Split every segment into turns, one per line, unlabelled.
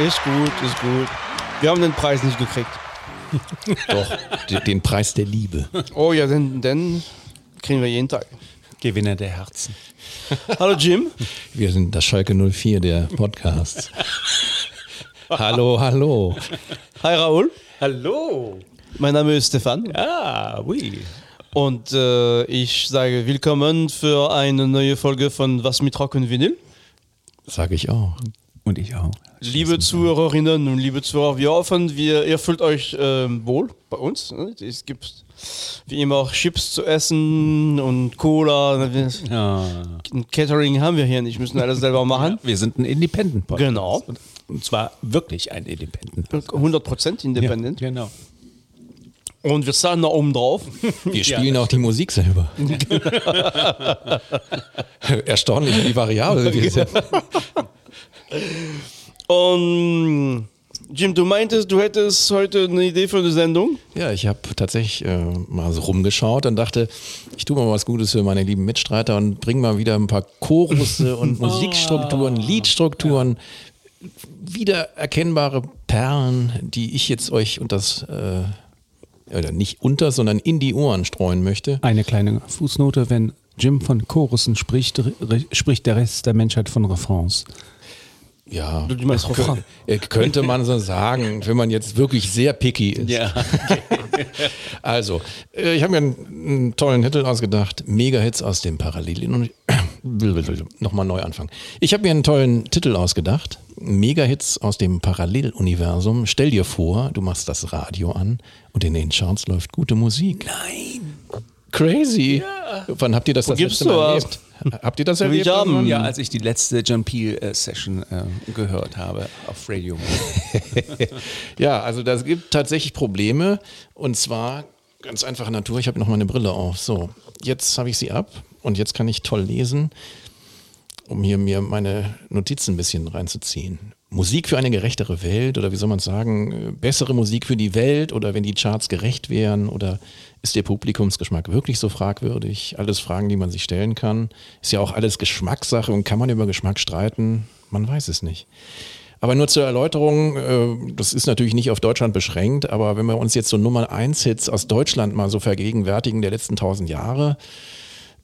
Ist gut, ist gut. Wir haben den Preis nicht gekriegt.
Doch, den Preis der Liebe.
Oh ja, den, den kriegen wir jeden Tag.
Gewinner der Herzen.
Hallo Jim.
Wir sind das Schalke 04 der Podcasts. hallo, hallo.
Hi Raoul.
Hallo.
Mein Name ist Stefan.
Ah, oui.
Und äh, ich sage willkommen für eine neue Folge von Was mit Rock und Vinyl.
Sage ich auch.
Und ich auch.
Liebe Zuhörerinnen und liebe Zuhörer, wir hoffen, wir, ihr fühlt euch ähm, wohl bei uns. ne? Es gibt wie immer auch Chips zu essen und Cola.
Ja.
Ein Catering haben wir hier nicht, müssen alles selber machen.
Wir sind ein Independent Podcast.
Genau.
Und, und zwar wirklich ein Independent.
100% independent.
Ja, genau.
Und wir zahlen da oben drauf.
Wir spielen auch die Musik selber. Erstaunlich, wie variabel wir sind.
Und Jim, du meintest, du hättest heute eine Idee für eine Sendung?
Ja, ich habe tatsächlich äh, mal so rumgeschaut und dachte, ich tue mal was Gutes für meine lieben Mitstreiter und bringe mal wieder ein paar Chorusse und Musikstrukturen, Liedstrukturen, wiedererkennbare Perlen, die ich jetzt euch und das äh, oder nicht unter, sondern in die Ohren streuen möchte.
Eine kleine Fußnote, wenn Jim von Chorussen spricht, spricht der Rest der Menschheit von Refrains.
Ja,
Du meinst Refrain.
äh, könnte man so sagen, wenn man jetzt wirklich sehr picky ist. Also, äh, ich habe mir einen, einen tollen Titel ausgedacht. Mega-Hits aus dem Parallel... Nochmal neu anfangen. Ich habe mir einen tollen Titel ausgedacht. Mega-Hits aus dem Paralleluniversum. Stell dir vor, du machst das Radio an und in den Charts läuft gute Musik. Nein! Crazy! Wann habt ihr das das
gibst
letzte Mal erlebt? Habt ihr das erlebt?
haben.
Ja, als ich die letzte John Peel äh, Session äh, gehört habe auf Radio.
Ja, also das gibt tatsächlich Probleme und zwar ganz einfache Natur. Ich habe noch meine Brille auf. So, jetzt habe ich sie ab und jetzt kann ich toll lesen, um hier mir meine Notizen ein bisschen reinzuziehen. Musik für eine gerechtere Welt oder wie soll man sagen, äh, bessere Musik für die Welt oder wenn die Charts gerecht wären oder ist der Publikumsgeschmack wirklich so fragwürdig? Alles Fragen, die man sich stellen kann. Ist ja auch alles Geschmackssache und kann man über Geschmack streiten? Man weiß es nicht. Aber nur zur Erläuterung, äh, das ist natürlich nicht auf Deutschland beschränkt, aber wenn wir uns jetzt so Nummer 1 Hits aus Deutschland mal so vergegenwärtigen der letzten tausend Jahre,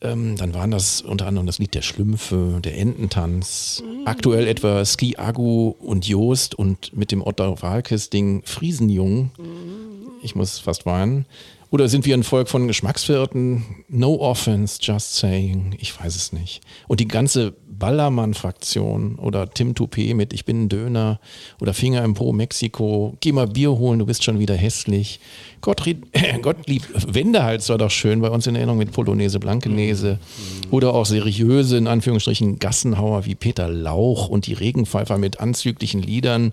ähm, dann waren das unter anderem das Lied der Schlümpfe, der Ententanz, aktuell etwa Ski Agu und Joost und mit dem Otto Walkes-Ding Friesenjung. Ich muss fast weinen. Oder sind wir ein Volk von Geschmacksverirrten? No offense, just saying. Ich weiß es nicht. Und die ganze Ballermann-Fraktion oder Tim Toupé mit Ich bin ein Döner oder Finger im Po Mexiko. Geh mal Bier holen, du bist schon wieder hässlich. Gottlieb, Gottlieb Wendehals war doch schön bei uns in Erinnerung mit Polonaise Blankenese. Oder auch seriöse, in Anführungsstrichen, Gassenhauer wie Peter Lauch und die Regenpfeifer mit anzüglichen Liedern.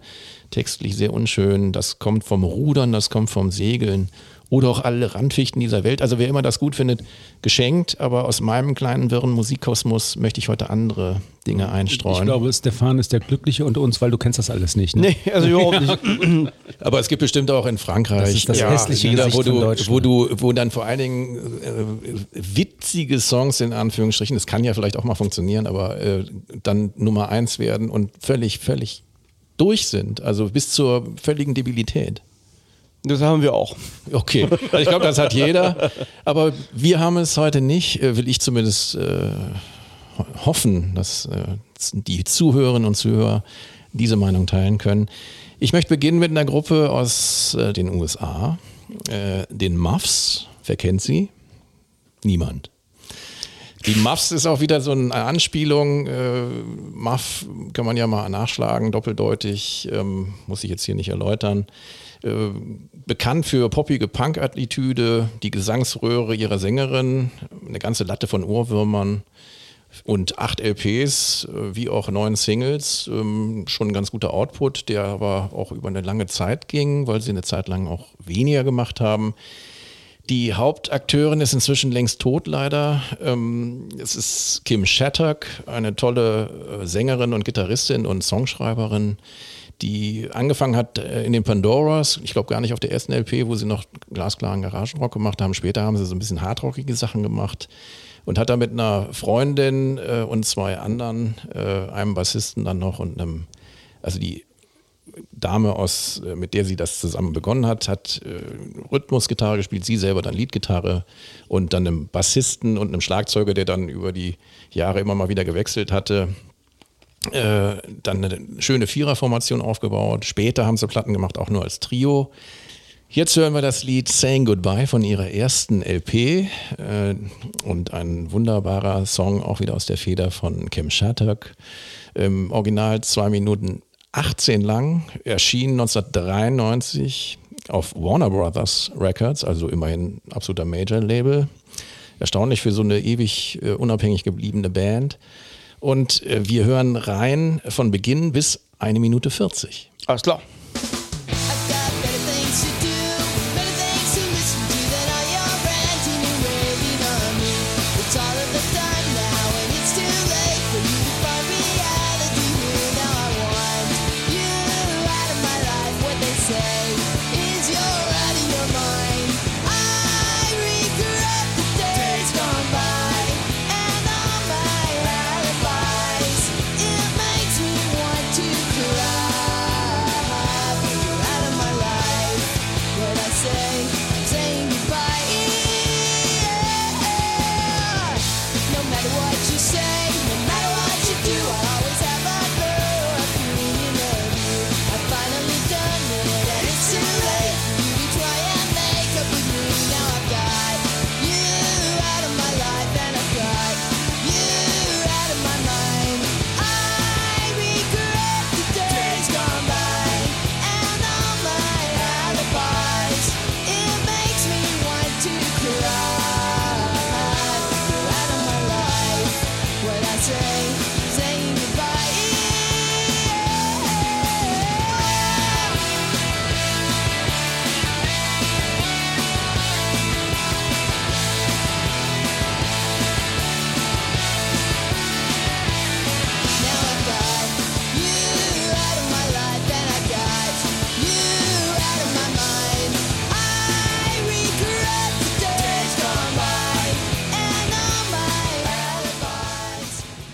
Textlich sehr unschön. Das kommt vom Rudern, das kommt vom Segeln oder auch alle Randfichten dieser Welt. Also wer immer das gut findet, geschenkt. Aber aus meinem kleinen wirren Musikkosmos möchte ich heute andere Dinge einstreuen.
Ich glaube, Stefan ist der Glückliche unter uns, weil du kennst das alles nicht. Ne?
Nee, also überhaupt nicht.
aber es gibt bestimmt auch in Frankreich
Das ist das hässliche
Lieder, wo du, wo du, wo dann vor allen Dingen äh, witzige Songs in Anführungsstrichen, das kann ja vielleicht auch mal funktionieren, aber äh, dann Nummer eins werden und völlig, völlig durch sind. Also bis zur völligen Debilität.
Das haben wir auch.
Okay, also ich glaube, das hat jeder. Aber wir haben es heute nicht, äh, will ich zumindest äh, ho- hoffen, dass äh, die Zuhörerinnen und Zuhörer diese Meinung teilen können. Ich möchte beginnen mit einer Gruppe aus äh, den USA, äh, den Muffs. Wer kennt sie? Niemand. Die Muffs ist auch wieder so eine Anspielung. Äh, Muff kann man ja mal nachschlagen, doppeldeutig, ähm, muss ich jetzt hier nicht erläutern. Äh, bekannt für poppige Punk-Attitüde, die Gesangsröhre ihrer Sängerin, eine ganze Latte von Ohrwürmern und acht LPs, äh, wie auch neun Singles. Ähm, schon ein ganz guter Output, der aber auch über eine lange Zeit ging, weil sie eine Zeit lang auch weniger gemacht haben. Die Hauptakteurin ist inzwischen längst tot, leider. Ähm, es ist Kim Shattuck, eine tolle äh, Sängerin und Gitarristin und Songschreiberin, die angefangen hat äh, in den Pandoras, ich glaube gar nicht auf der ersten LP, wo sie noch glasklaren Garagenrock gemacht haben. Später haben sie so ein bisschen hardrockige Sachen gemacht und hat da mit einer Freundin äh, und zwei anderen, äh, einem Bassisten dann noch und einem, also die Dame aus, äh, mit der sie das zusammen begonnen hat, hat äh, Rhythmusgitarre gespielt, sie selber dann Leadgitarre und dann einem Bassisten und einem Schlagzeuger, der dann über die Jahre immer mal wieder gewechselt hatte. Äh, dann eine schöne Viererformation aufgebaut. Später haben sie Platten gemacht, auch nur als Trio. Jetzt hören wir das Lied Saying Goodbye von ihrer ersten LP äh, und ein wunderbarer Song auch wieder aus der Feder von Kim Shattuck. Im Original zwei Minuten 18 lang, erschien 1993 auf Warner Brothers Records, also immerhin absoluter Major-Label. Erstaunlich für so eine ewig äh, unabhängig gebliebene Band. Und äh, wir hören rein von Beginn bis eine Minute 40.
Alles klar.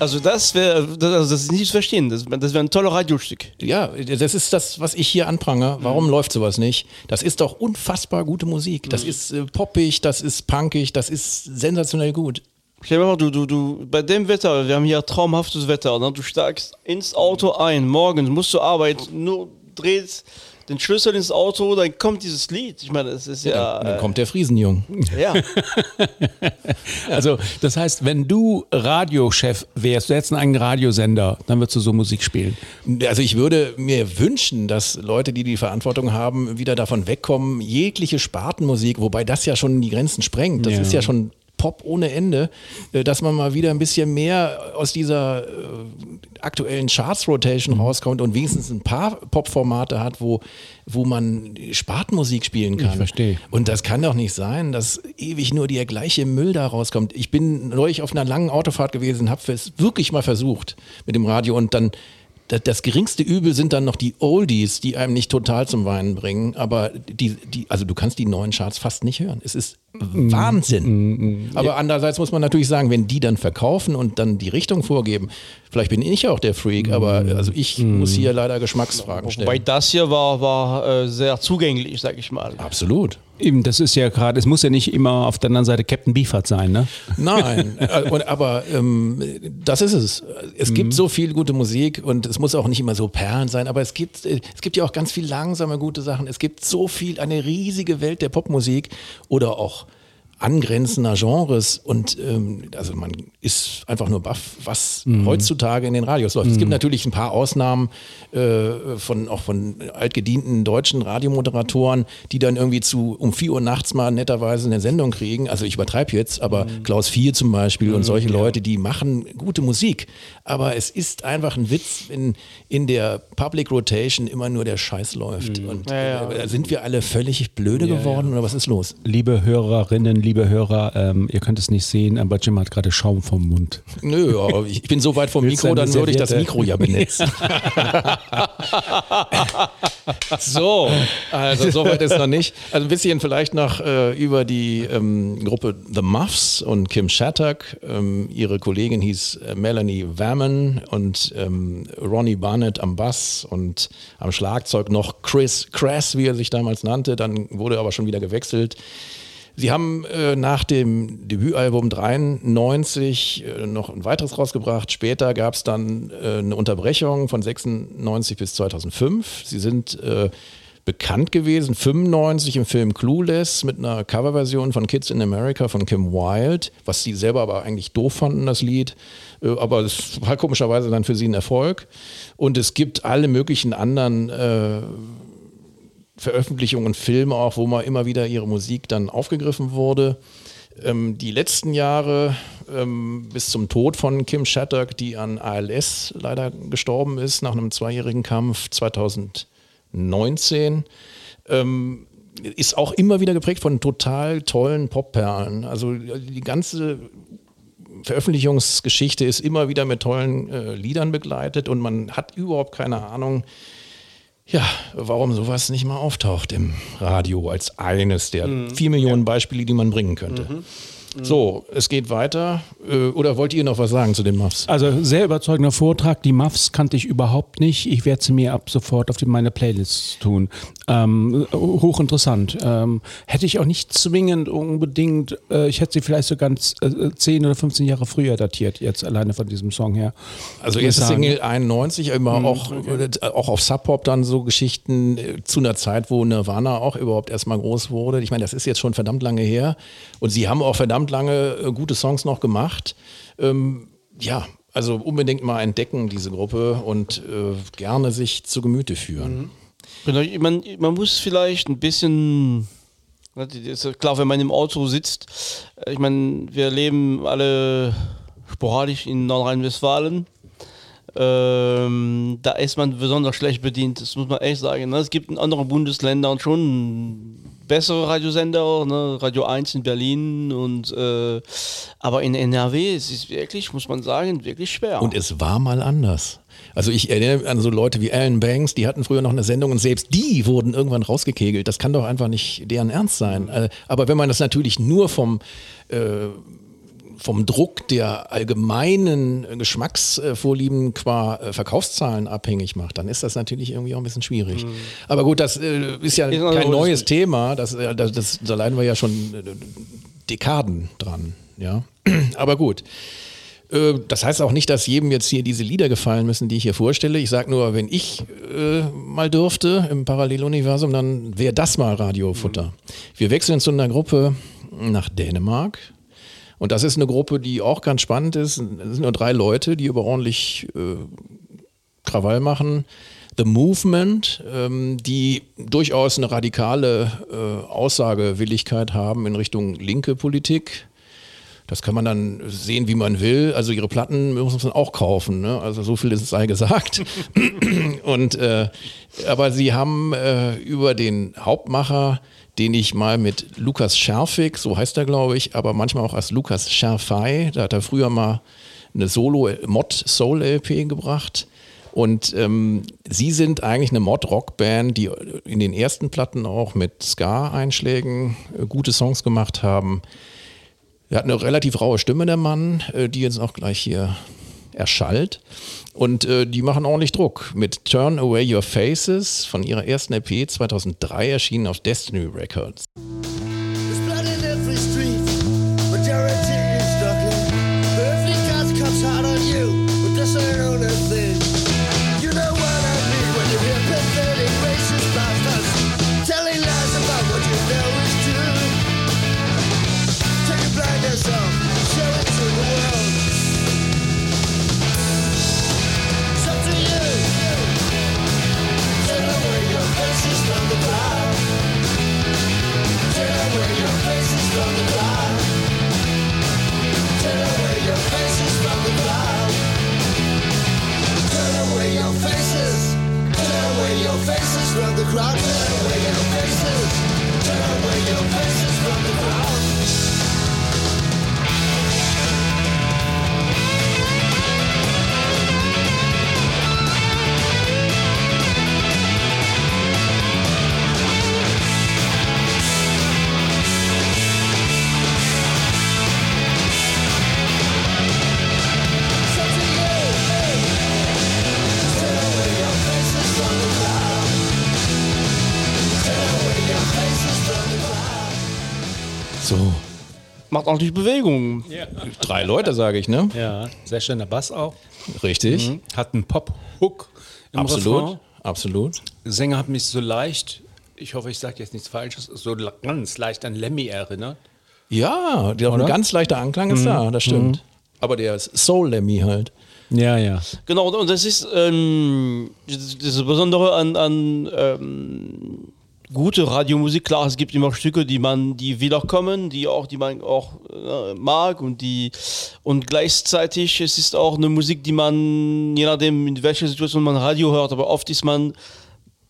Also das wäre, das, also das ist nicht zu verstehen. Das, das wäre ein toller Radiostück.
Ja, das ist das, was ich hier anprange. Warum läuft sowas nicht? Das ist doch unfassbar gute Musik. Das ist äh, poppig, das ist punkig, das ist sensationell gut.
Stell dir mal du, du, du, bei dem Wetter, wir haben hier traumhaftes Wetter, ne? du steigst ins Auto ein, morgens musst zur Arbeit, nur drehst den Schlüssel ins Auto, dann kommt dieses Lied. Ich meine, es ist ja.
Dann kommt der Friesenjung.
äh, ja.
Also, das heißt, wenn du Radiochef wärst, du hättest einen eigenen Radiosender, dann würdest du so Musik spielen.
Also ich würde mir wünschen, dass Leute, die die Verantwortung haben, wieder davon wegkommen, jegliche Spartenmusik, wobei das ja schon die Grenzen sprengt. Das
Ja.
ist ja schon Pop ohne Ende, äh, dass man mal wieder ein bisschen mehr aus dieser äh, aktuellen Charts-Rotation rauskommt und wenigstens ein paar Pop-Formate hat, wo, wo man Spartenmusik spielen kann.
verstehe.
Und das kann doch nicht sein, dass ewig nur der gleiche Müll da rauskommt. Ich bin neulich auf einer langen Autofahrt gewesen, habe es wirklich mal versucht mit dem Radio und dann das, geringste Übel sind dann noch die Oldies, die einem nicht total zum Weinen bringen, aber die, die, also du kannst die neuen Charts fast nicht hören. Es ist Wahnsinn. Aber andererseits muss man natürlich sagen, wenn die dann verkaufen und dann die Richtung vorgeben, vielleicht bin ich auch der Freak, aber also ich muss hier leider Geschmacksfragen stellen.
Wobei das hier war, war äh, sehr zugänglich, sag ich mal.
Absolut.
Eben, das ist ja gerade, es muss ja nicht immer auf der anderen Seite Captain Beefheart sein, ne?
Nein, äh, und, aber ähm, das ist es. Es gibt so viel gute Musik und es muss auch nicht immer so Perlen sein, aber es gibt, äh, es gibt ja auch ganz viel langsame gute Sachen. Es gibt so viel, eine riesige Welt der Popmusik oder auch angrenzender Genres und ähm, also man ist einfach nur baff, was heutzutage in den Radios läuft. Es gibt natürlich ein paar Ausnahmen äh, von auch von altgedienten deutschen Radiomoderatoren, die dann irgendwie zu um 4 Uhr nachts mal netterweise eine Sendung kriegen. Also ich übertreibe jetzt, aber Klaus Vier zum Beispiel und solche Leute, die machen gute Musik. Aber es ist einfach ein Witz, wenn in der Public Rotation immer nur der Scheiß läuft. Und
Ja, ja.
äh, sind wir alle völlig blöde geworden oder was ist los?
Liebe Hörerinnen, liebe liebe Hörer, ähm, ihr könnt es nicht sehen, aber Jim hat gerade Schaum vom Mund.
Nö, ich bin so weit vom
Willst
Mikro, dann würde ich das? Mikro ja benetzen. so, also soweit ist noch nicht. Also ein bisschen vielleicht noch äh, über die ähm, Gruppe The Muffs und Kim Shattuck. Ähm, ihre Kollegin hieß äh, Melanie Wammen und ähm, Ronnie Barnett am Bass und am Schlagzeug noch Chris Crass, wie er sich damals nannte. Dann wurde aber schon wieder gewechselt. Sie haben äh, nach dem Debütalbum 93 äh, noch ein weiteres rausgebracht. Später gab es dann äh, eine Unterbrechung von 96 bis 2005. Sie sind äh, bekannt gewesen, 95 im Film Clueless mit einer Coverversion von Kids in America von Kim Wilde, was sie selber aber eigentlich doof fanden, das Lied. Äh, aber es war komischerweise dann für sie ein Erfolg. Und es gibt alle möglichen anderen äh, Veröffentlichungen und Filme auch, wo mal immer wieder ihre Musik dann aufgegriffen wurde. Ähm, die letzten Jahre ähm, bis zum Tod von Kim Shattuck, die an ALS leider gestorben ist, nach einem zweijährigen Kampf 2019, ähm, ist auch immer wieder geprägt von total tollen Popperlen. Also die ganze Veröffentlichungsgeschichte ist immer wieder mit tollen äh, Liedern begleitet und man hat überhaupt keine Ahnung, ja, warum sowas nicht mal auftaucht im Radio als eines der vier Millionen Beispiele, die man bringen könnte. So, es geht weiter. Äh, Oder wollt ihr noch was sagen zu den Muffs?
Also sehr überzeugender Vortrag. Die Muffs kannte ich überhaupt nicht. Ich werde sie mir ab sofort auf die, meine Playlist tun. Ähm, hochinteressant. Ähm, hätte ich auch nicht zwingend unbedingt, äh, ich hätte sie vielleicht so ganz äh, 10 oder 15 Jahre früher datiert, jetzt alleine von diesem Song her.
Also erste. Single 91, immer auch, äh, auch auf Sub Pop dann so Geschichten äh, zu einer Zeit, wo Nirvana auch überhaupt erstmal groß wurde. Ich meine, das ist jetzt schon verdammt lange her und sie haben auch verdammt lange äh, gute Songs noch gemacht. Ähm, ja, also unbedingt mal entdecken diese Gruppe und äh, gerne sich zu Gemüte führen.
Genau, ich- Man, man muss vielleicht ein bisschen, klar, wenn man im Auto sitzt, äh, ich meine, wir leben alle sporadisch in Nordrhein-Westfalen. Ähm, da ist man besonders schlecht bedient, das muss man echt sagen. Ne? Es gibt in anderen Bundesländern schon bessere Radiosender, ne? Radio 1 in Berlin und äh, aber in NRW es ist wirklich, muss man sagen, wirklich schwer.
Und es war mal anders. Also ich erinnere an so Leute wie Alan Banks, die hatten früher noch eine Sendung und selbst die wurden irgendwann rausgekegelt. Das kann doch einfach nicht deren Ernst sein. Äh, Aber wenn man das natürlich nur vom äh, vom Druck der allgemeinen Geschmacksvorlieben qua äh, Verkaufszahlen abhängig macht, dann ist das natürlich irgendwie auch ein bisschen schwierig. Aber gut, das äh, ist ja
Ist ein
kein neues
Bild.
Thema. Das, äh, das, das, da leiden wir ja schon äh, Dekaden dran. Ja, aber gut. Äh, Das heißt auch nicht, dass jedem jetzt hier diese Lieder gefallen müssen, die ich hier vorstelle. Ich sage nur, wenn ich äh, mal dürfte im Paralleluniversum, dann wäre das mal Radiofutter. Wir wechseln zu einer Gruppe nach Dänemark. Und das ist eine Gruppe, die auch ganz spannend ist. Es sind nur drei Leute, die aber ordentlich äh, Krawall machen. The Movement, ähm, die durchaus eine radikale äh, Aussagewilligkeit haben in Richtung linke Politik. Das kann man dann sehen, wie man will. Also ihre Platten muss man auch kaufen. Ne? Also so viel ist sei gesagt. Und äh, aber sie haben äh, über den Hauptmacher, den ich mal mit Lukas Scherfig, so heißt er glaube ich, aber manchmal auch als Lukas Scherfei, da hat er früher mal eine Solo Mod Soul LP gebracht. Und ähm, sie sind eigentlich eine Mod-Rock-Band, die in den ersten Platten auch mit Ska-Einschlägen äh, gute Songs gemacht haben. Er hat eine relativ raue Stimme, der Mann, äh, die jetzt auch gleich hier erschallt. Und äh, die machen ordentlich Druck mit Turn Away Your Faces von ihrer ersten EP 2003 erschienen auf Destiny Records.
Macht ordentlich Bewegung.
drei Leute sage ich, ne?
Ja, sehr schöner Bass auch.
Richtig.
Hat einen Pop-Hook im
Absolut.
Refrain.
Absolut.
Sänger hat mich so leicht, ich hoffe, ich sage jetzt nichts Falsches, so ganz leicht an Lemmy erinnert.
Ja, der ein ganz leichter Anklang ist da, das stimmt. Aber der ist Soul Lemmy halt.
Ja, ja.
Genau, und das ist ähm, das, das Besondere an, an ähm, gute Radiomusik. Klar, es gibt immer Stücke, die man, die wiederkommen, die auch, die man auch äh, mag und die und gleichzeitig es ist auch eine Musik, die man, je nachdem in welcher Situation man Radio hört, aber oft ist man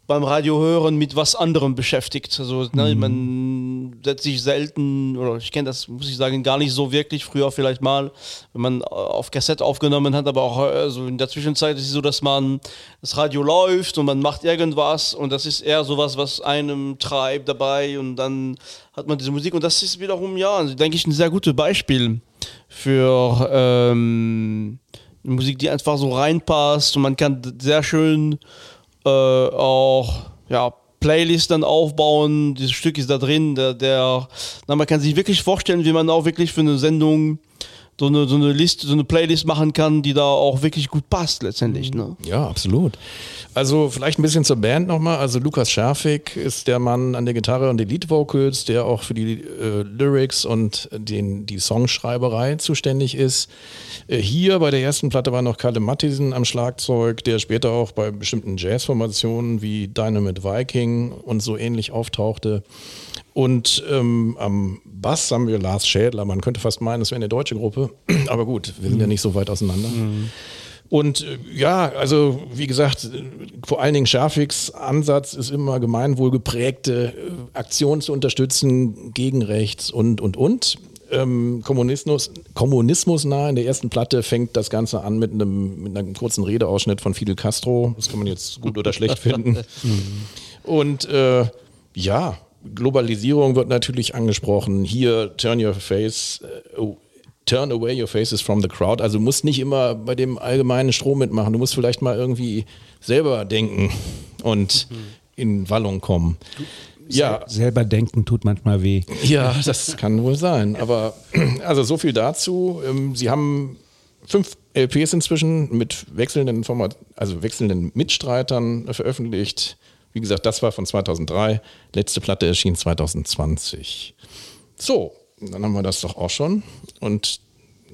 beim Radio hören mit was anderem beschäftigt. Also ne, man setzt sich selten, oder ich kenne das, muss ich sagen, gar nicht so wirklich. Früher vielleicht mal, wenn man auf Kassette aufgenommen hat, aber auch also in der Zwischenzeit ist es so, dass man das Radio läuft und man macht irgendwas und das ist eher sowas, was einem treibt dabei und dann hat man diese Musik und das ist wiederum, ja, also, denke ich, ein sehr gutes Beispiel für ähm, Musik, die einfach so reinpasst und man kann sehr schön äh, auch ja, Playlist dann aufbauen. Dieses Stück ist da drin. Der, der, na, man kann sich wirklich vorstellen, wie man auch wirklich für eine Sendung so eine, so eine Liste, so eine Playlist machen kann, die da auch wirklich gut passt letztendlich. Ne?
Ja, absolut. Also vielleicht ein bisschen zur Band nochmal. Also Lukas Scherfig ist der Mann an der Gitarre und den Lead Vocals, der auch für die äh, Lyrics und den, die Songschreiberei zuständig ist. Äh, hier bei der ersten Platte war noch Kalle Mattisen am Schlagzeug, der später auch bei bestimmten Jazzformationen wie Dynamite Viking und so ähnlich auftauchte. Und ähm, am Bass haben wir Lars Schädler. Man könnte fast meinen, das wäre eine deutsche Gruppe. Aber gut, wir sind ja nicht so weit auseinander. Und äh, ja, also wie gesagt, vor allen Dingen Schafiks Ansatz ist immer gemeinwohlgeprägte äh, Aktionen zu unterstützen gegen rechts und, und, und. Ähm, Kommunismus, Kommunismus nah in der ersten Platte fängt das Ganze an mit einem, mit einem kurzen Redeausschnitt von Fidel Castro. Das kann man jetzt gut oder schlecht finden. Und äh, ja, Globalisierung wird natürlich angesprochen. Hier, turn your face, oh, turn away your faces from the crowd. Also du musst nicht immer bei dem allgemeinen Strom mitmachen. Du musst vielleicht mal irgendwie selber denken und in Wallung kommen. Ja,
Selber denken tut manchmal weh.
ja, das kann wohl sein. Aber also so viel dazu. Ähm, Sie haben fünf LPs inzwischen mit wechselnden Format, also wechselnden Mitstreitern veröffentlicht. Wie gesagt, das war von 2003. Letzte Platte erschien 2020. So, dann haben wir das doch auch schon und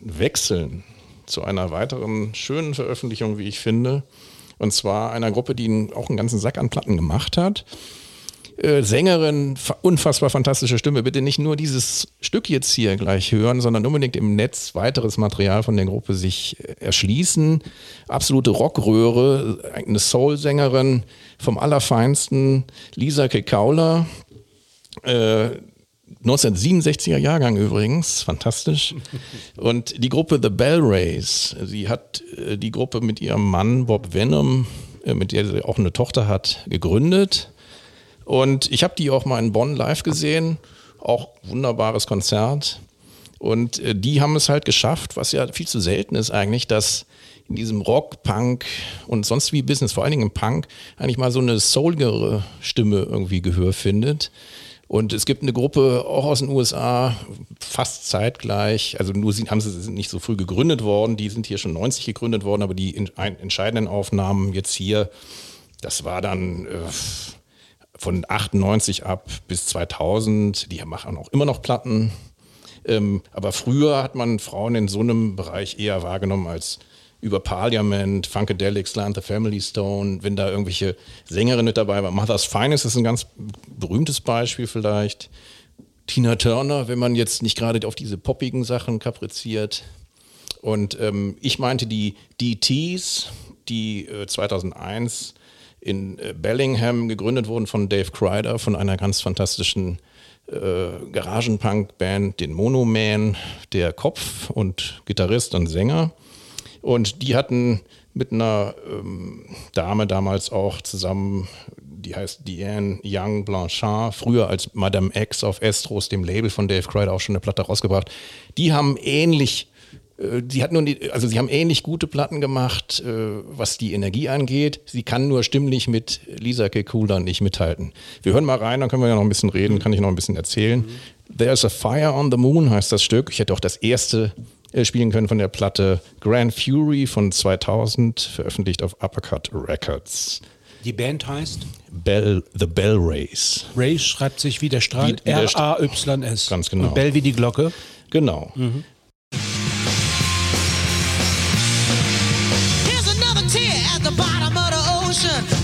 wechseln zu einer weiteren schönen Veröffentlichung, wie ich finde. Und zwar einer Gruppe, die auch einen ganzen Sack an Platten gemacht hat. Äh, Sängerin, fa- unfassbar fantastische Stimme. Bitte nicht nur dieses Stück jetzt hier gleich hören, sondern unbedingt im Netz weiteres Material von der Gruppe sich äh, erschließen. Absolute Rockröhre, eine Soul-Sängerin vom Allerfeinsten, Lisa Kekaula. Äh, 1967er Jahrgang übrigens, fantastisch. Und die Gruppe The Bell Rays, sie hat äh, die Gruppe mit ihrem Mann Bob Venom, mit der sie auch eine Tochter hat, gegründet. Und ich habe die auch mal in Bonn live gesehen, auch wunderbares Konzert. Und äh, die haben es halt geschafft, was ja viel zu selten ist eigentlich, dass in diesem Rock, Punk und sonst wie Business, vor allen Dingen im Punk, eigentlich mal so eine soulgere Stimme irgendwie Gehör findet. Und es gibt eine Gruppe auch aus den USA, fast zeitgleich, also nur sie, haben sie sind nicht so früh gegründet worden, die sind hier schon 90 gegründet worden, aber die in, ein, entscheidenden Aufnahmen jetzt hier, das war dann äh, von 98 ab bis 2000, die machen auch immer noch Platten. Ähm, aber früher hat man Frauen in so einem Bereich eher wahrgenommen als über Parliament, Funkadelic, Slant the Family Stone, wenn da irgendwelche Sängerinnen mit dabei waren. Mother's Finest ist ein ganz berühmtes Beispiel vielleicht. Tina Turner, wenn man jetzt nicht gerade auf diese poppigen Sachen kapriziert. Und ähm, ich meinte die DTs, die äh, 2001 in äh, Bellingham gegründet wurden von Dave Kreider, von einer ganz fantastischen äh, Garagenpunk-Band, den Monoman, der Kopf und Gitarrist und Sänger. Und die hatten mit einer ähm, Dame damals auch zusammen, die heißt Diane Young Blanchard, früher als Madame X auf Estros, dem Label von Dave Kreider, auch schon eine Platte rausgebracht. Die haben ähnlich äh, Sie hat nun die, also sie haben ähnlich gute Platten gemacht, äh, was die Energie angeht. Sie kann nur stimmlich mit Lisa Kekula nicht mithalten. Wir hören mal rein, dann können wir ja noch ein bisschen reden, kann ich noch ein bisschen erzählen. There's a Fire on the Moon heißt das Stück. Ich hätte auch das erste äh, spielen können von der Platte Grand Fury von 2000, veröffentlicht auf Uppercut Records.
Die Band heißt?
Bell, The Bell Race.
Ray schreibt sich wie der Strahl. R-A-Y-S.
Ganz genau.
Und Bell wie die Glocke.
Genau.
Here's of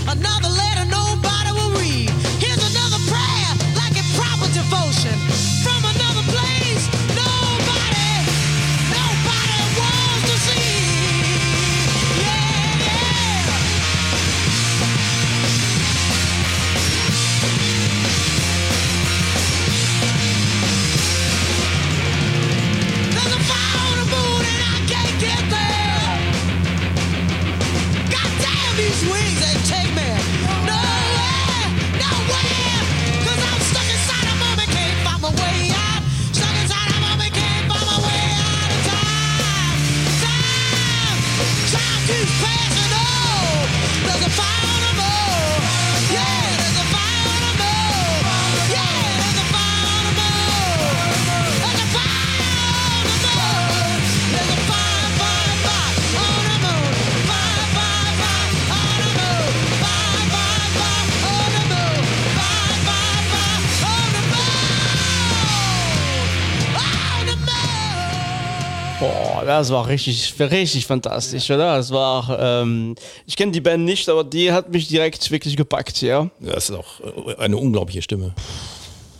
Das war richtig, richtig fantastisch, oder? Das war, ähm, ich kenne die Band nicht, aber die hat mich direkt wirklich gepackt, ja.
Das ist auch äh, eine unglaubliche Stimme.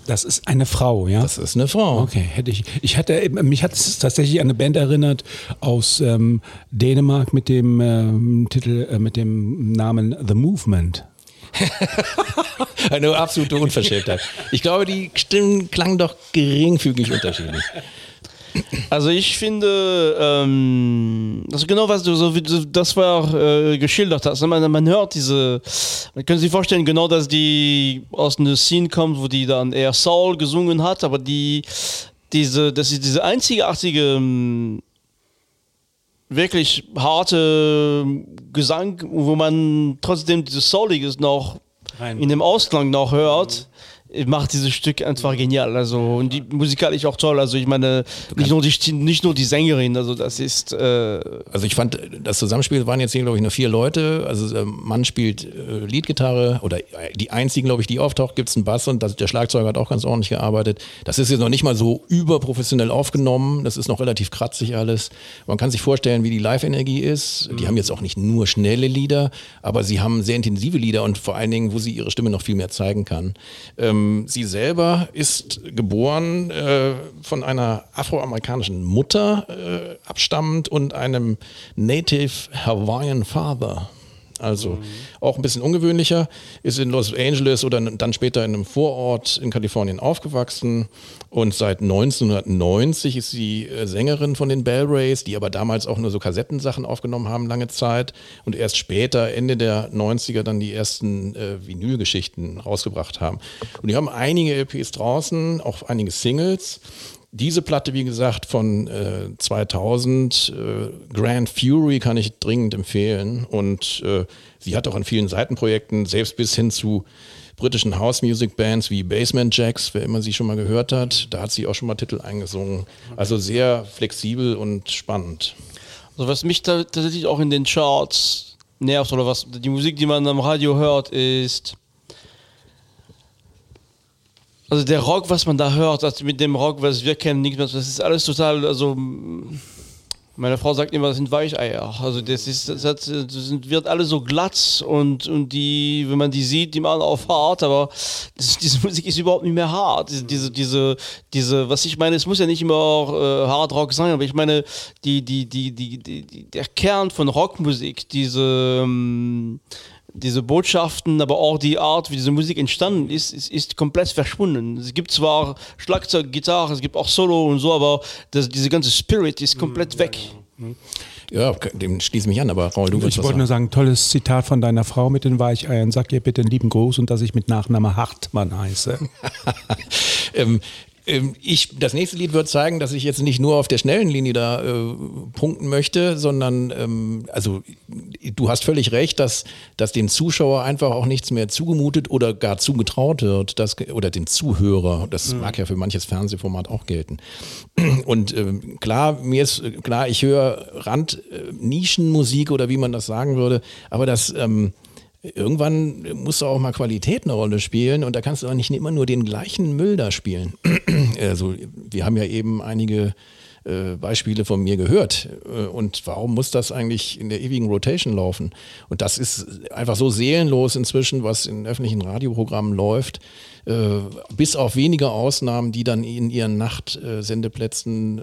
Das ist eine Frau, ja?
Das ist eine Frau.
Okay, hätte ich. Ich hatte, eben- mich hat es tatsächlich an eine Band erinnert aus ähm, Dänemark mit dem ähm, Titel, äh, mit dem Namen The Movement.
Eine absolute Unverschämtheit. Ich glaube, die Stimmen klangen doch geringfügig unterschiedlich.
Also ich finde, ähm, also genau was du so wie du das war äh, geschildert hast. Man, man hört diese, man kann sich vorstellen, genau, dass die aus einer Scene kommt, wo die dann eher Soul gesungen hat, aber die diese, das ist diese einzigartige ähm, wirklich harte Gesang, wo man trotzdem dieses Souliges noch
Rein.
in dem Ausklang noch hört, macht dieses Stück einfach genial. Also und die musikalisch auch toll. Also ich meine, nicht nur die nicht nur die Sängerin, also das ist äh,
Also ich fand, das Zusammenspiel waren jetzt hier, glaube ich, nur vier Leute. Also Mann spielt äh, Leadgitarre oder die einzigen, glaube ich, die auftaucht, gibt es einen Bass und das, der Schlagzeuger hat auch ganz ordentlich gearbeitet. Das ist jetzt noch nicht mal so überprofessionell aufgenommen. Das ist noch relativ kratzig alles. Man kann sich vorstellen, wie die Live-Energie ist. Die haben jetzt auch nicht nur schnelle Lieder, aber sie haben sehr intensive Lieder und vor allen Dingen, wo sie ihre Stimme noch viel mehr zeigen kann. Ähm, sie selber ist geboren äh, von einer afroamerikanischen Mutter äh, abstammend und einem Native Hawaiian Father. Also auch ein bisschen ungewöhnlicher, ist in Los Angeles oder dann später in einem Vorort in Kalifornien aufgewachsen und seit 1990 ist sie äh, Sängerin von den Bell Rays, die aber damals auch nur so Kassettensachen aufgenommen haben lange Zeit und erst später, Ende der 90er, dann die ersten äh, Vinylgeschichten rausgebracht haben. Und die haben einige LPs draußen, auch einige Singles. Diese Platte, wie gesagt, von äh, 2000, äh, Grand Fury, kann ich dringend empfehlen. Und äh, sie hat auch an vielen Seitenprojekten, selbst bis hin zu britischen House Music Bands wie Basement Jacks, wer immer sie schon mal gehört hat, da hat sie auch schon mal Titel eingesungen. Also sehr flexibel und spannend.
Also was mich tatsächlich auch in den Charts nervt oder was die Musik, die man am Radio hört, ist also der Rock, was man da hört, also mit dem Rock, was wir kennen, nichts mehr, das ist alles total, also meine Frau sagt immer, das sind Weicheier. Also das ist, das, hat, das wird alles so glatt und, und die, wenn man die sieht, die machen auf hart, aber das, diese Musik ist überhaupt nicht mehr hart. Diese, diese, diese, was ich meine, es muss ja nicht immer auch, äh, Hard Rock sein, aber ich meine, die, die, die, die, die, die, der Kern von Rockmusik, diese, ähm, diese Botschaften, aber auch die Art, wie diese Musik entstanden ist, ist, ist komplett verschwunden. Es gibt zwar Schlagzeug, Gitarre, es gibt auch Solo und so, aber das, diese ganze Spirit ist komplett weg.
Ja, dem schließe mich an, aber Raul, du
Ich wollte nur
sagen.
tolles Zitat von deiner Frau mit den Weicheiern. Sag ihr bitte einen lieben Gruß und dass ich mit Nachname Hartmann heiße.
Ähm, Ich, das nächste Lied wird zeigen, dass ich jetzt nicht nur auf der schnellen Linie da äh, punkten möchte, sondern ähm, also du hast völlig recht, dass, dass dem Zuschauer einfach auch nichts mehr zugemutet oder gar zugetraut wird, dass, oder dem Zuhörer. Das mag ja für manches Fernsehformat auch gelten. Und ähm, klar, mir ist klar, ich höre Rand äh, Nischenmusik oder wie man das sagen würde, aber das ähm, irgendwann muss auch mal Qualität eine Rolle spielen und da kannst du auch nicht immer nur den gleichen Müll da spielen. also wir haben ja eben einige äh, Beispiele von mir gehört. Äh, Und warum muss das eigentlich in der ewigen Rotation laufen? Und das ist einfach so seelenlos inzwischen, was in öffentlichen Radioprogrammen läuft. Äh, bis auf wenige Ausnahmen, die dann in ihren Nachtsendeplätzen äh,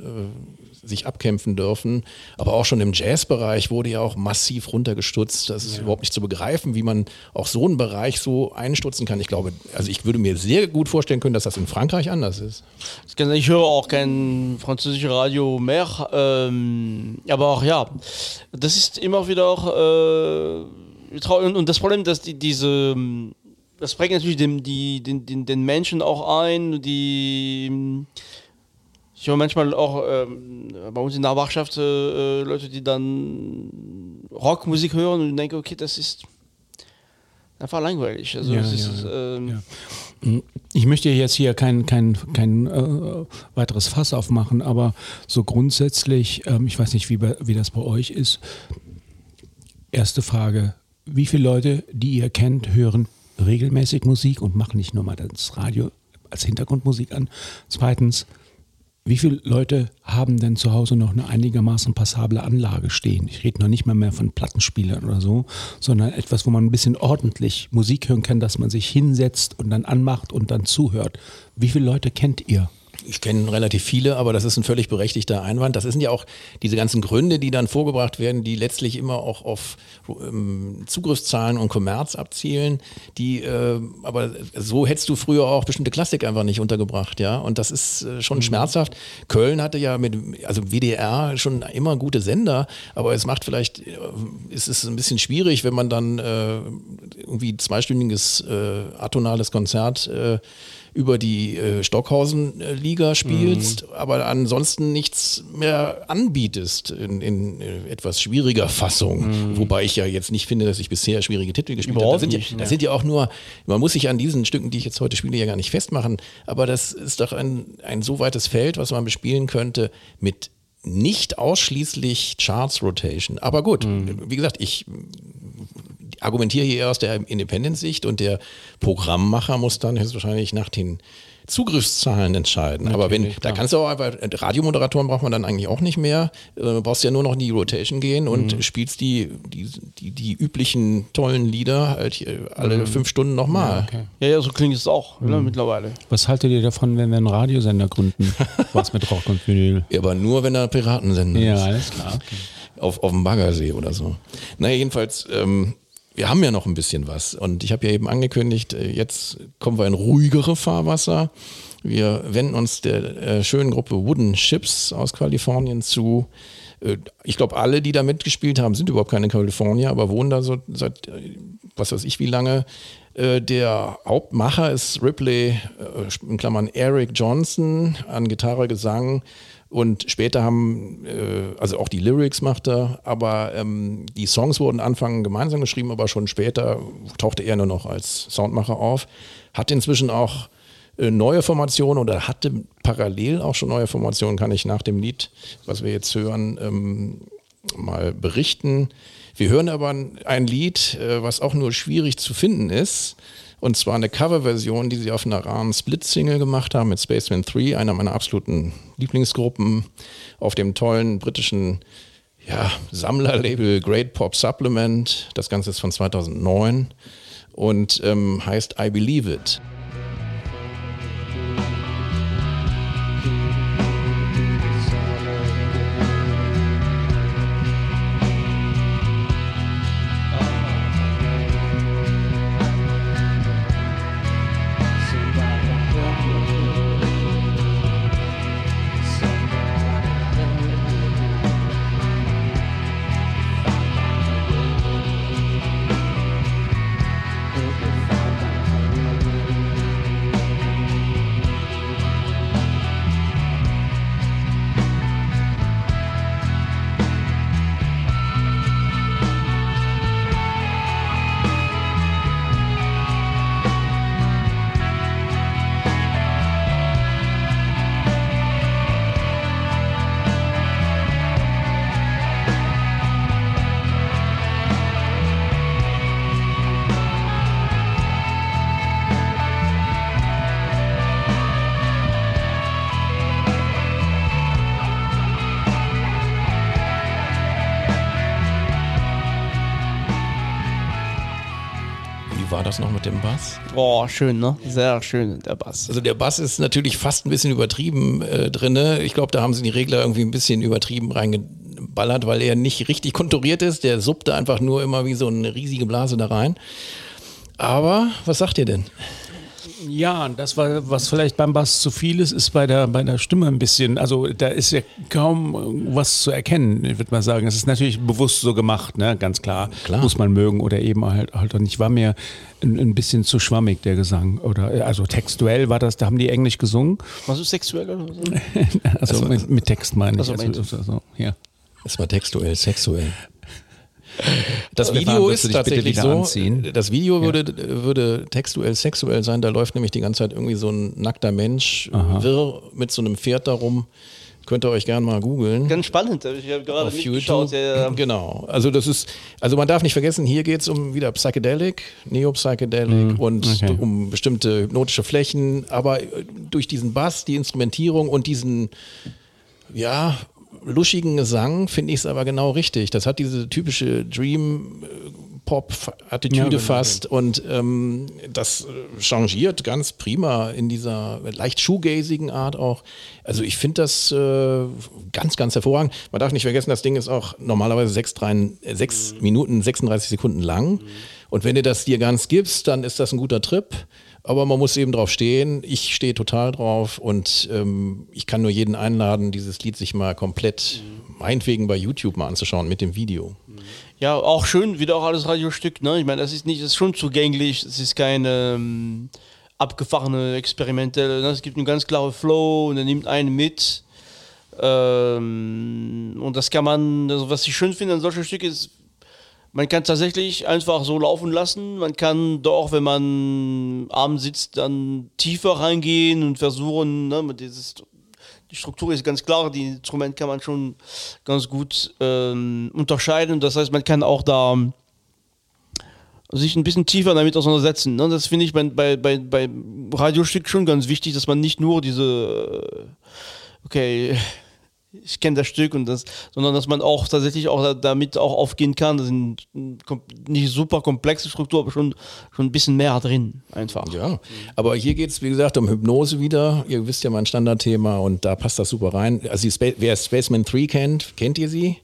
sich abkämpfen dürfen. Aber auch schon im Jazzbereich wurde ja auch massiv runtergestutzt. Das ist überhaupt nicht zu begreifen, wie man auch so einen Bereich so einstutzen kann. Ich glaube, also ich würde mir sehr gut vorstellen können, dass das in Frankreich anders ist.
Ich höre auch kein französisches Radio mehr, ähm, aber auch ja, das ist immer wieder auch äh. Und, das Problem, dass die, diese, das prägt natürlich den, die, den, den, den Menschen auch ein, die ich höre manchmal auch ähm, bei uns in der Wachschaft äh, äh, Leute, die dann Rockmusik hören und denken, okay, das ist einfach langweilig. Also
Ja,
es ist,
ja,
ähm,
ja. Ich möchte jetzt hier kein, kein, kein äh, weiteres Fass aufmachen, aber so grundsätzlich, ähm, ich weiß nicht, wie, bei, wie das bei euch ist. Erste Frage, wie viele Leute, die ihr kennt, hören regelmäßig Musik und machen nicht nur mal das Radio als Hintergrundmusik an? Zweitens, wie viele Leute haben denn zu Hause noch eine einigermaßen passable Anlage stehen? Ich rede noch nicht mal mehr von Plattenspielern oder so, sondern etwas, wo man ein bisschen ordentlich Musik hören kann, dass man sich hinsetzt und dann anmacht und dann zuhört. Wie viele Leute kennt ihr?
Ich kenne relativ viele, aber das ist ein völlig berechtigter Einwand. Das sind ja auch diese ganzen Gründe, die dann vorgebracht werden, die letztlich immer auch auf ähm, Zugriffszahlen und Kommerz abzielen. Die, äh, aber so hättest du früher auch bestimmte Klassik einfach nicht untergebracht, ja. Und das ist äh, schon schmerzhaft. Köln hatte ja mit, also WDR schon immer gute Sender, aber es macht vielleicht, äh, es ist ein bisschen schwierig, wenn man dann äh, irgendwie zweistündiges äh, atonales Konzert äh, über die äh, Stockhausen-Liga spielst, aber ansonsten nichts mehr anbietest in, in äh, etwas schwieriger Fassung. Wobei ich ja jetzt nicht finde, dass ich bisher schwierige Titel gespielt habe. Das sind, ja,
nicht, ja.
sind ja auch nur, man muss sich an diesen Stücken, die ich jetzt heute spiele, ja gar nicht festmachen, aber das ist doch ein, ein so weites Feld, was man bespielen könnte mit nicht ausschließlich Charts Rotation. Aber gut, wie gesagt, ich argumentiere hier eher aus der Independent-Sicht und der Programmmacher muss dann höchstwahrscheinlich nach den Zugriffszahlen entscheiden. Aber wenn, da kannst du auch einfach, Radiomoderatoren braucht man dann eigentlich auch nicht mehr. Äh, Du brauchst ja nur noch in die Rotation gehen und spielst die, die, die, die üblichen tollen Lieder halt hier alle fünf Stunden nochmal.
Okay.
ja, ja, so klingt es auch ne, mittlerweile.
Was haltet ihr davon, wenn wir einen Radiosender gründen? Was mit Rock und Vinyl?
Ja, aber nur, wenn er Piratensender
Ja,
ist.
alles klar.
auf, auf dem Baggersee oder so. Naja, jedenfalls, ähm, wir haben ja noch ein bisschen was. Und ich habe ja eben angekündigt, äh, jetzt kommen wir in ruhigere Fahrwasser. Wir wenden uns der äh, schönen Gruppe Wooden Ships aus Kalifornien zu. Äh, ich glaube, alle, die da mitgespielt haben, sind überhaupt keine Kalifornier, aber wohnen da so seit, was weiß ich, wie lange. Der Hauptmacher ist Ripley, in Klammern Eric Johnson, an Gitarre, Gesang. Und später haben, äh, also auch die Lyrics macht er, aber ähm, die Songs wurden Anfang gemeinsam geschrieben, aber schon später tauchte er nur noch als Soundmacher auf. Hat inzwischen auch äh, neue Formationen oder hatte parallel auch schon neue Formationen, kann ich nach dem Lied, was wir jetzt hören, ähm, mal berichten. Wir hören aber ein, ein Lied, äh, was auch nur schwierig zu finden ist. Und zwar eine Coverversion, die sie auf einer raren Split-Single gemacht haben mit Spaceman 3, einer meiner absoluten Lieblingsgruppen, auf dem tollen britischen ja, Sammlerlabel Great Pop Supplement. Das Ganze ist von 2009 und ähm, heißt I Believe It. Das noch mit dem Bass?
Boah, schön, ne? Sehr schön, der Bass.
Also der Bass ist natürlich fast ein bisschen übertrieben äh, drinne. Ich glaube, da haben sie die Regler irgendwie ein bisschen übertrieben reingeballert, weil er nicht richtig konturiert ist. Der suppte einfach nur immer wie so eine riesige Blase da rein. Aber was sagt ihr denn?
Ja, das war, was vielleicht beim Bass zu viel ist, ist bei der, bei der Stimme ein bisschen, also da ist ja kaum was zu erkennen, ich würde mal sagen. Es ist natürlich bewusst so gemacht, ne? ganz klar.
Klar.
Muss man mögen oder eben halt, halt auch nicht. War mir ein, ein bisschen zu schwammig, der Gesang. Oder, also textuell war das, da haben die Englisch gesungen.
Warst du sexuell oder so?
Also, mit, mit Text meine ich.
Also
Also, also, also, ja.
Es war textuell, sexuell. Das Video ist tatsächlich so.
anziehen?
Das Video würde, würde textuell sexuell sein. Da läuft nämlich die ganze Zeit irgendwie so ein nackter Mensch wirr mit so einem Pferd darum. Könnt ihr euch gerne mal googeln.
Ganz spannend. Ich habe gerade
auf
mitgeschaut.
YouTube.
Der,
Genau. Also das ist, also man darf nicht vergessen, hier geht es um wieder Psychedelic, Neo-Psychedelic und
okay.
um bestimmte hypnotische Flächen, aber durch diesen Bass, die Instrumentierung und diesen, ja, luschigen Gesang finde ich es aber genau richtig. Das hat diese typische Dream Pop Attitüde
Ja, genau.
fast und ähm, das äh, changiert ganz prima in dieser leicht shoegazigen Art auch. Also ich finde das äh, ganz, ganz hervorragend. Man darf nicht vergessen, das Ding ist auch normalerweise 6, 3, 6 Minuten 36 Sekunden lang und wenn du das dir ganz gibst, dann ist das ein guter Trip. Aber man muss eben drauf stehen. Ich stehe total drauf und ähm, ich kann nur jeden einladen, dieses Lied sich mal komplett, meinetwegen bei YouTube mal anzuschauen mit dem Video.
ja, auch schön, wieder auch alles Radiostück. Ne? Ich meine, das ist nicht, das ist schon zugänglich. Es ist keine ähm, abgefahrene, experimentelle. Ne? Es gibt einen ganz klaren Flow und er nimmt einen mit. Ähm, und das kann man, also was ich schön finde an solchen Stücken ist, man kann tatsächlich einfach so laufen lassen. Man kann doch, wenn man abends sitzt, dann tiefer reingehen und versuchen, ne, dieses, die Struktur ist ganz klar, die Instrumente kann man schon ganz gut ähm, unterscheiden. Das heißt, man kann auch da sich ein bisschen tiefer damit auseinandersetzen. Ne? Das finde ich bei, bei, bei, bei Radiostück schon ganz wichtig, dass man nicht nur diese, okay, ich kenne das Stück und das, sondern dass man auch tatsächlich auch da- damit auch aufgehen kann. Das sind kom- nicht super komplexe Struktur, aber schon, schon ein bisschen mehr drin einfach.
Ja, aber hier geht es, wie gesagt, um Hypnose wieder. Ihr wisst ja mein Standardthema und da passt das super rein. Also wer Spaceman 3 kennt, kennt ihr sie?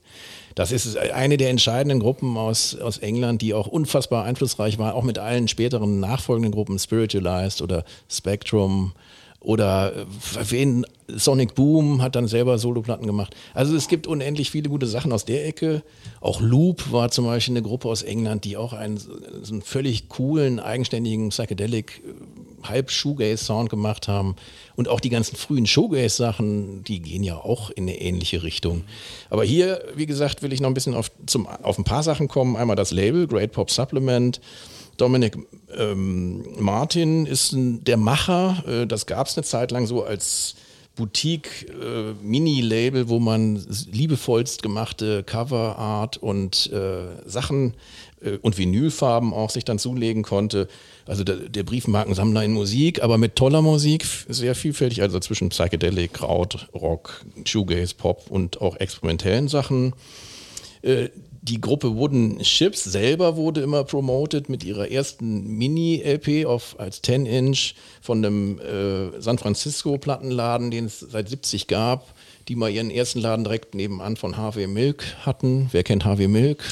Das ist eine der entscheidenden Gruppen aus, aus England, die auch unfassbar einflussreich war, auch mit allen späteren nachfolgenden Gruppen, Spiritualized oder Spectrum oder äh, wen, Sonic Boom hat dann selber Soloplatten gemacht. Also es gibt unendlich viele gute Sachen aus der Ecke. Auch Loop war zum Beispiel eine Gruppe aus England, die auch einen, so einen völlig coolen, eigenständigen Psychedelic äh, halb Shoegaze-Sound gemacht haben. Und auch die ganzen frühen Showgaze-Sachen, die gehen ja auch in eine ähnliche Richtung. Aber hier, wie gesagt, will ich noch ein bisschen auf, zum, auf ein paar Sachen kommen. Einmal das Label, Great Pop Supplement. Dominic ähm, Martin ist ein, der Macher. Äh, das gab es eine Zeit lang so als Boutique-Mini-Label, wo man liebevollst gemachte Coverart und äh, Sachen äh, und Vinylfarben auch sich dann zulegen konnte. Also der, der Briefmarkensammler in Musik, aber mit toller Musik, sehr vielfältig, also zwischen Psychedelic, Kraut, Rock, Shoegaze, Pop und auch experimentellen Sachen. Die Gruppe Wooden Ships selber wurde immer promoted mit ihrer ersten Mini-LP auf als 10-Inch von einem äh, San Francisco-Plattenladen, den es seit 70 gab, die mal ihren ersten Laden direkt nebenan von Harvey Milk hatten. Wer kennt Harvey Milk?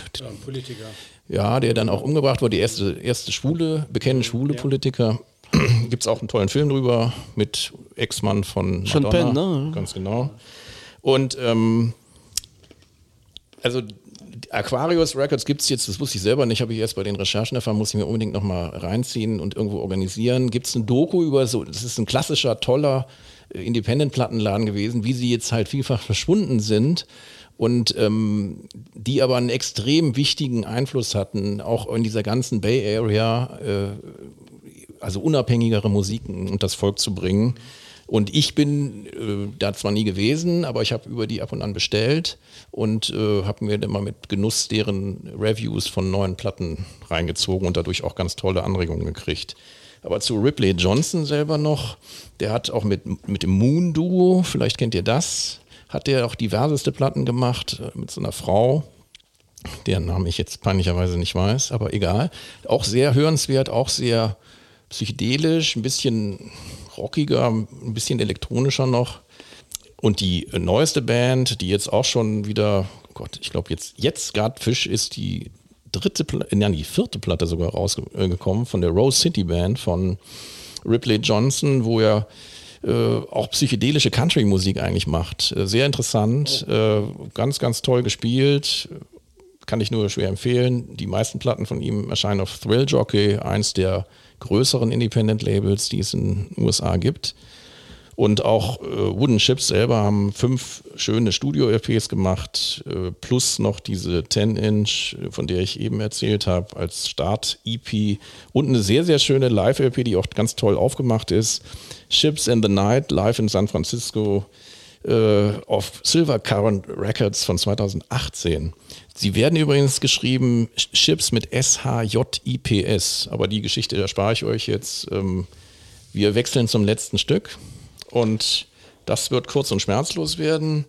Politiker.
Ja, der dann auch umgebracht wurde, die erste, erste schwule, bekennende schwule Politiker. Gibt es auch einen tollen Film drüber mit Ex-Mann von
Sean
Madonna.
Penn, ne?
Ganz genau. Und ähm, also Aquarius Records gibt es jetzt, das wusste ich selber nicht, habe ich erst bei den Recherchen erfahren, muss ich mir unbedingt nochmal reinziehen und irgendwo organisieren. Gibt es ein Doku über so, das ist ein klassischer, toller äh, Independent-Plattenladen gewesen, wie sie jetzt halt vielfach verschwunden sind und ähm, die aber einen extrem wichtigen Einfluss hatten, auch in dieser ganzen Bay Area, äh, also unabhängigere Musiken und das Volk zu bringen. Und ich bin äh, da zwar nie gewesen, aber ich habe über die ab und an bestellt und äh, habe mir dann mal mit Genuss deren Reviews von neuen Platten reingezogen und dadurch auch ganz tolle Anregungen gekriegt. Aber zu Ripley Johnson selber noch, der hat auch mit, mit dem Moon Duo, vielleicht kennt ihr das, hat der auch diverseste Platten gemacht äh, mit so einer Frau, deren Namen ich jetzt peinlicherweise nicht weiß, aber egal. Auch sehr hörenswert, auch sehr psychedelisch, ein bisschen rockiger, ein bisschen elektronischer noch. Und die neueste Band, die jetzt auch schon wieder, oh Gott, ich glaube jetzt, jetzt gerade Fisch ist die dritte, äh, nein, die vierte Platte sogar rausgekommen von der Rose City Band von Ripley Johnson, wo er äh, auch psychedelische Country-Musik eigentlich macht. Äh, sehr interessant, äh, ganz, ganz toll gespielt. Kann ich nur schwer empfehlen. Die meisten Platten von ihm erscheinen auf Thrill Jockey, eins der größeren Independent-Labels, die es in den USA gibt. Und auch äh, Wooden Chips selber haben fünf schöne Studio-LPs gemacht, äh, plus noch diese 10-Inch, äh, von der ich eben erzählt habe, als Start-EP. Und eine sehr, sehr schöne Live-LP, die auch ganz toll aufgemacht ist. Ships in the Night, live in San Francisco, äh, auf Silver Current Records von 2018. Sie werden übrigens geschrieben Chips mit S-H-J-I-P-S, aber die Geschichte erspare ich euch jetzt. Ähm, wir wechseln zum letzten Stück und das wird kurz und schmerzlos werden,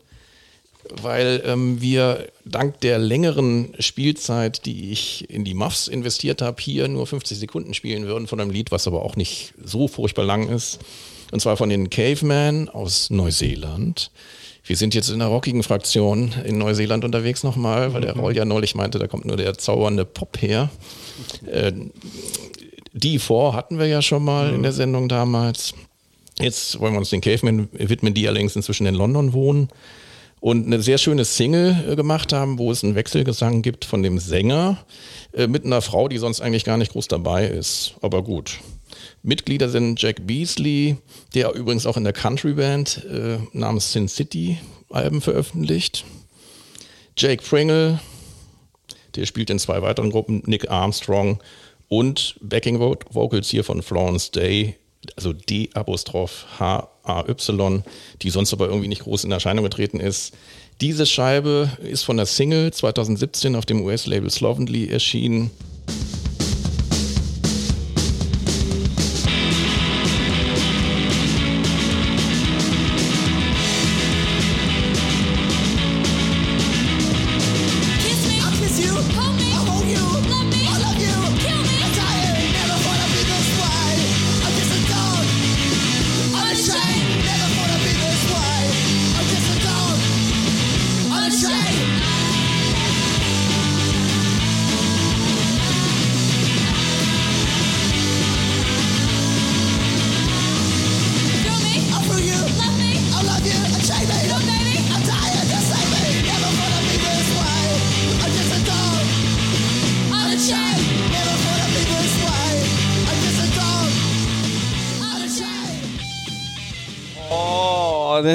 weil ähm, wir dank der längeren Spielzeit, die ich in die Muffs investiert habe, hier nur 50 Sekunden spielen würden von einem Lied, was aber auch nicht so furchtbar lang ist. Und zwar von den Caveman aus Neuseeland. Wir sind jetzt in der rockigen Fraktion in Neuseeland unterwegs nochmal, weil der Raul ja neulich meinte, da kommt nur der zaubernde Pop her. Äh, die vor hatten wir ja schon mal in der Sendung damals. Jetzt wollen wir uns den Caveman widmen, die allerdings inzwischen in London wohnen und eine sehr schöne Single äh, gemacht haben, wo es einen Wechselgesang gibt von dem Sänger äh, mit einer Frau, die sonst eigentlich gar nicht groß dabei ist. Aber gut. Mitglieder sind Jack Beasley, der übrigens auch in der Country-Band äh, namens Sin City Alben veröffentlicht. Jake Pringle, der spielt in zwei weiteren Gruppen, Nick Armstrong und Backing Vo- Vocals hier von Florence Day, also D-Apostroph H-A-Y, die sonst aber irgendwie nicht groß in Erscheinung getreten ist. Diese Scheibe ist von der Single 2017 auf dem US-Label Slovenly erschienen.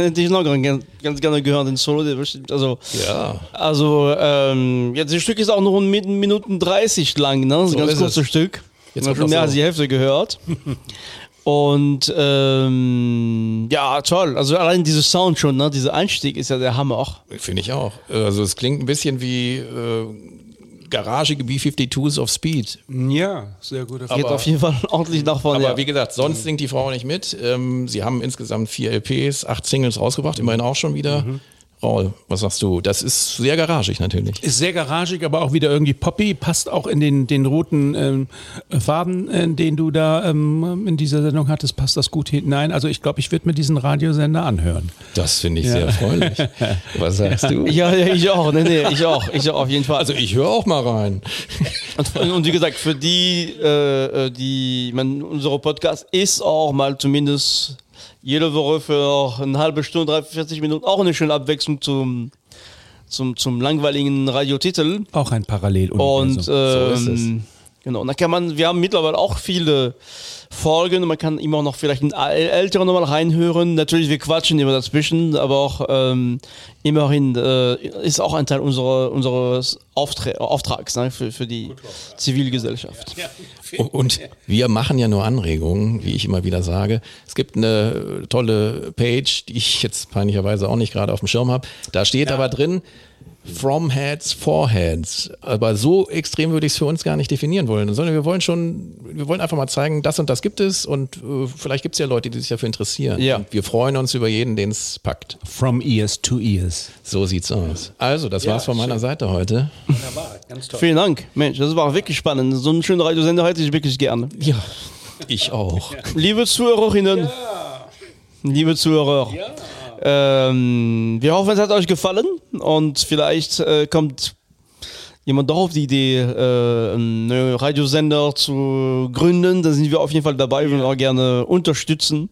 Hätte ich noch ganz, ganz gerne gehört, den Solo. Also,
Ja.
also ähm, jetzt das Stück ist auch nur ein Min- Minuten 30 lang, ne? Das ist
So
ein ganz kurzes
es.
Stück.
Jetzt
Ich habe
kommt
schon mehr
so-
als die Hälfte gehört. Und ähm, ja, toll. Also allein dieser Sound schon, ne? Dieser Einstieg ist ja der Hammer auch.
Finde ich auch. Also es klingt ein bisschen wie äh, garagige B-52s of Speed.
Ja, sehr gut.
Geht auf jeden Fall ordentlich nach vorne.
Aber
ja.
wie gesagt, sonst singt die Frau nicht mit. Ähm, sie haben insgesamt vier LPs, acht Singles rausgebracht, immerhin auch schon wieder. Raul, was sagst du? Das ist sehr garagig natürlich.
Ist sehr garagig, aber auch wieder irgendwie poppy, passt auch in den, den roten ähm, Farben, äh, den du da ähm, in dieser Sendung hattest, passt das gut hinein. Also ich glaube, ich würde mir diesen Radiosender anhören.
Das finde ich sehr erfreulich. Was sagst du?
ja, ja, ich auch. Nee, nee, ich auch. Ich auch auf jeden Fall.
Also ich höre auch mal rein.
Und, und wie gesagt, für die, äh, äh, die, man, unser Podcast ist auch mal zumindest jede Woche für eine halbe Stunde, 30, 40 Minuten auch eine schöne Abwechslung zum, zum, zum langweiligen Radiotitel.
Auch ein Parallel.
Und
So ist
ähm, genau, und da kann man, wir haben mittlerweile auch viele Folgen, man kann immer noch vielleicht einen äl- älteren nochmal reinhören. Natürlich, wir quatschen immer dazwischen, aber auch ähm, immerhin äh, ist auch ein Teil unserer, unseres Auftra Auftrags ne, für, für die Zivilgesellschaft.
Und wir machen ja nur Anregungen, wie ich immer wieder sage. Es gibt eine tolle Page, die ich jetzt peinlicherweise auch nicht gerade auf dem Schirm habe. Da steht aber drin, From Heads, for Heads. Aber so extrem würde ich es für uns gar nicht definieren wollen, sondern wir wollen schon, wir wollen einfach mal zeigen, das und das gibt es und äh, vielleicht gibt es ja Leute, die sich dafür interessieren.
Ja.
Und wir freuen uns über jeden, den es packt.
From ears to ears.
So sieht's aus. Also, das war's von meiner Seite heute.
Vielen Dank. Mensch, das war wirklich spannend. So einen schönen Radiosender hätte ich wirklich gerne.
Ja, ich auch.
Liebe Zuhörerinnen, liebe Zuhörer, ähm, wir hoffen, es hat euch gefallen und vielleicht äh, kommt jemand doch auf die Idee, äh, einen neuen Radiosender zu gründen. Da sind wir auf jeden Fall dabei und auch gerne unterstützen.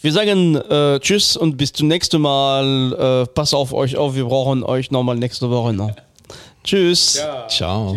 Wir sagen äh, Tschüss und bis zum nächsten Mal. Äh, passt auf euch auf, wir brauchen euch nochmal nächste Woche noch. Tschüss.
Ciao.